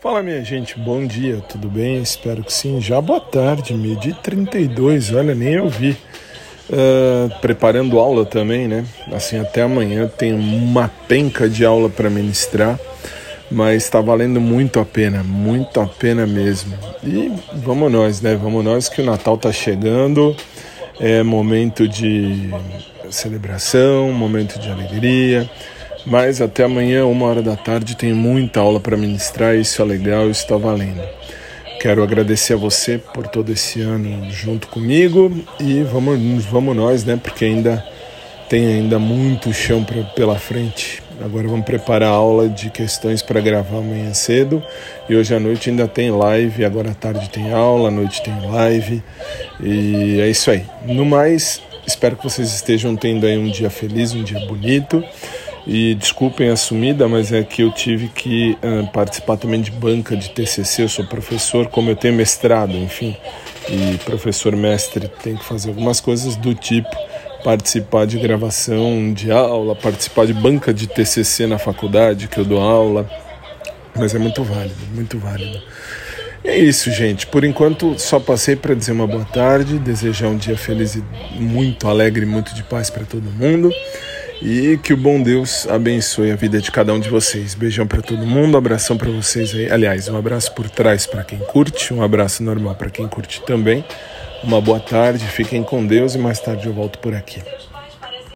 Fala minha gente, bom dia, tudo bem? Espero que sim. Já boa tarde, meio-dia 32, olha, nem eu vi. Uh, preparando aula também, né? Assim, até amanhã tem uma penca de aula para ministrar, mas está valendo muito a pena, muito a pena mesmo. E vamos nós, né? Vamos nós que o Natal tá chegando, é momento de celebração, momento de alegria. Mas até amanhã, uma hora da tarde, tem muita aula para ministrar, isso é legal, isso está valendo. Quero agradecer a você por todo esse ano junto comigo e vamos, vamos nós, né? Porque ainda tem ainda muito chão pra, pela frente. Agora vamos preparar a aula de questões para gravar amanhã cedo. E hoje à noite ainda tem live, agora à tarde tem aula, à noite tem live. E é isso aí. No mais, espero que vocês estejam tendo aí um dia feliz, um dia bonito. E desculpem a sumida, mas é que eu tive que uh, participar também de banca de TCC. Eu sou professor, como eu tenho mestrado, enfim, e professor mestre tem que fazer algumas coisas do tipo participar de gravação de aula, participar de banca de TCC na faculdade que eu dou aula. Mas é muito válido, muito válido. É isso, gente. Por enquanto, só passei para dizer uma boa tarde, desejar um dia feliz e muito alegre, muito de paz para todo mundo. E que o bom Deus abençoe a vida de cada um de vocês. Beijão para todo mundo, abração para vocês aí. Aliás, um abraço por trás para quem curte, um abraço normal para quem curte também. Uma boa tarde, fiquem com Deus e mais tarde eu volto por aqui.